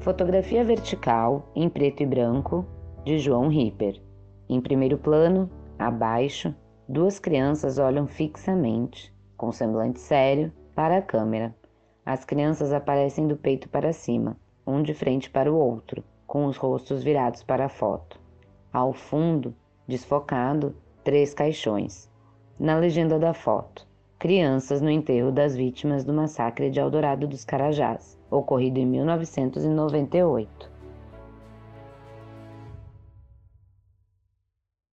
Fotografia vertical em preto e branco de João Ripper. Em primeiro plano, abaixo, duas crianças olham fixamente, com semblante sério, para a câmera. As crianças aparecem do peito para cima, um de frente para o outro, com os rostos virados para a foto. Ao fundo, desfocado, três caixões. Na legenda da foto, crianças no enterro das vítimas do massacre de Eldorado dos Carajás, ocorrido em 1998.